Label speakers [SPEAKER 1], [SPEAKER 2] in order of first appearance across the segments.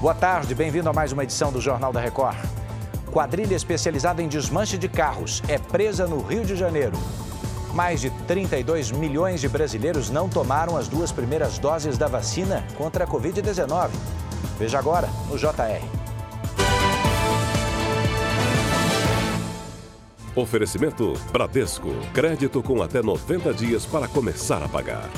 [SPEAKER 1] Boa tarde, bem-vindo a mais uma edição do Jornal da Record. Quadrilha especializada em desmanche de carros é presa no Rio de Janeiro. Mais de 32 milhões de brasileiros não tomaram as duas primeiras doses da vacina contra a Covid-19. Veja agora no JR.
[SPEAKER 2] Oferecimento Bradesco. Crédito com até 90 dias para começar a pagar.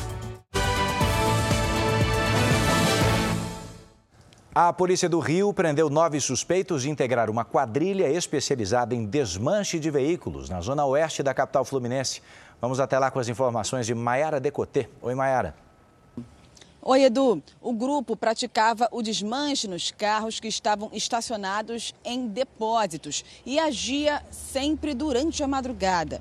[SPEAKER 1] A Polícia do Rio prendeu nove suspeitos de integrar uma quadrilha especializada em desmanche de veículos na zona oeste da capital fluminense. Vamos até lá com as informações de Maiara Decotê. Oi, Maiara.
[SPEAKER 3] Oi, Edu. O grupo praticava o desmanche nos carros que estavam estacionados em depósitos e agia sempre durante a madrugada.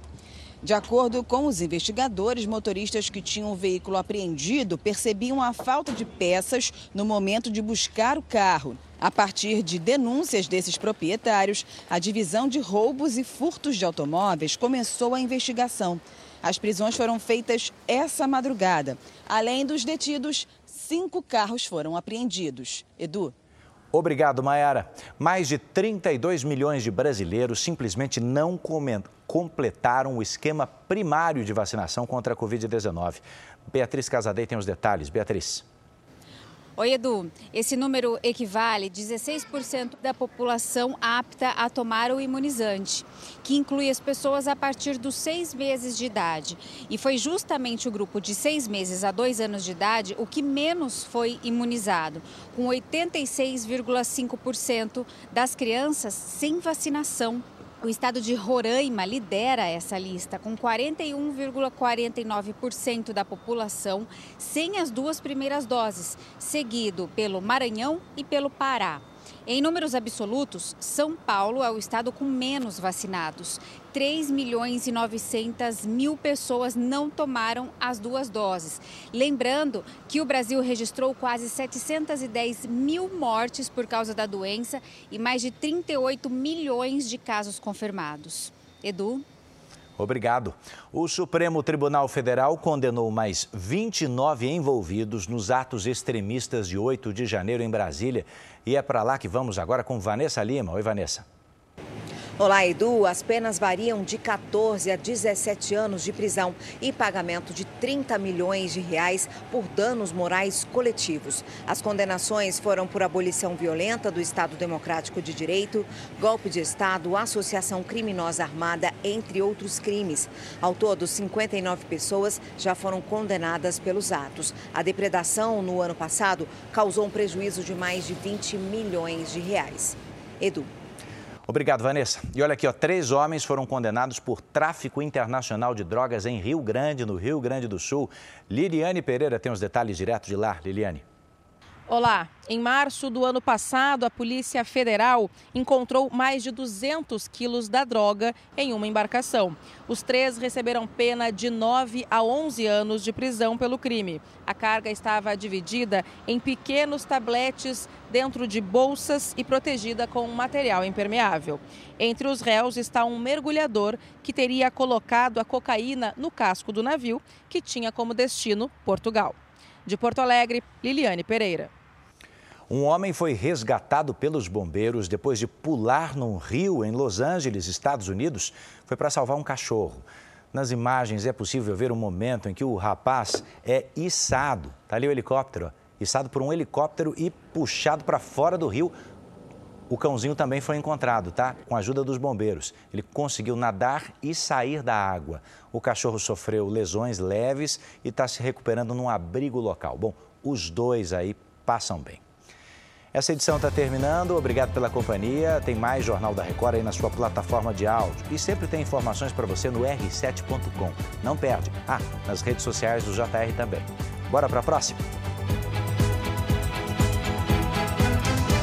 [SPEAKER 3] De acordo com os investigadores, motoristas que tinham o veículo apreendido percebiam a falta de peças no momento de buscar o carro. A partir de denúncias desses proprietários, a divisão de roubos e furtos de automóveis começou a investigação. As prisões foram feitas essa madrugada. Além dos detidos, cinco carros foram apreendidos. Edu.
[SPEAKER 1] Obrigado, Mayara. Mais de 32 milhões de brasileiros simplesmente não completaram o esquema primário de vacinação contra a Covid-19. Beatriz Casadei tem os detalhes. Beatriz.
[SPEAKER 4] Oi, Edu. Esse número equivale a 16% da população apta a tomar o imunizante, que inclui as pessoas a partir dos seis meses de idade. E foi justamente o grupo de seis meses a dois anos de idade o que menos foi imunizado, com 86,5% das crianças sem vacinação o estado de Roraima lidera essa lista, com 41,49% da população sem as duas primeiras doses, seguido pelo Maranhão e pelo Pará. Em números absolutos, São Paulo é o estado com menos vacinados. 3 milhões e 900 mil pessoas não tomaram as duas doses. Lembrando que o Brasil registrou quase 710 mil mortes por causa da doença e mais de 38 milhões de casos confirmados. Edu?
[SPEAKER 1] Obrigado. O Supremo Tribunal Federal condenou mais 29 envolvidos nos atos extremistas de 8 de janeiro em Brasília. E é para lá que vamos agora com Vanessa Lima. Oi, Vanessa.
[SPEAKER 5] Olá, Edu. As penas variam de 14 a 17 anos de prisão e pagamento de 30 milhões de reais por danos morais coletivos. As condenações foram por abolição violenta do Estado Democrático de Direito, golpe de Estado, associação criminosa armada, entre outros crimes. Ao todo, 59 pessoas já foram condenadas pelos atos. A depredação no ano passado causou um prejuízo de mais de 20 milhões de reais. Edu.
[SPEAKER 1] Obrigado, Vanessa. E olha aqui, ó, três homens foram condenados por tráfico internacional de drogas em Rio Grande, no Rio Grande do Sul. Liliane Pereira tem os detalhes direto de lá. Liliane.
[SPEAKER 6] Olá, em março do ano passado, a Polícia Federal encontrou mais de 200 quilos da droga em uma embarcação. Os três receberam pena de 9 a 11 anos de prisão pelo crime. A carga estava dividida em pequenos tabletes dentro de bolsas e protegida com material impermeável. Entre os réus está um mergulhador que teria colocado a cocaína no casco do navio, que tinha como destino Portugal. De Porto Alegre, Liliane Pereira.
[SPEAKER 1] Um homem foi resgatado pelos bombeiros depois de pular num rio em Los Angeles, Estados Unidos. Foi para salvar um cachorro. Nas imagens é possível ver o momento em que o rapaz é içado. Está ali o helicóptero, içado por um helicóptero e puxado para fora do rio. O cãozinho também foi encontrado, tá? Com a ajuda dos bombeiros. Ele conseguiu nadar e sair da água. O cachorro sofreu lesões leves e está se recuperando num abrigo local. Bom, os dois aí passam bem. Essa edição está terminando. Obrigado pela companhia. Tem mais Jornal da Record aí na sua plataforma de áudio. E sempre tem informações para você no r7.com. Não perde. Ah, nas redes sociais do JR também. Bora para a próxima?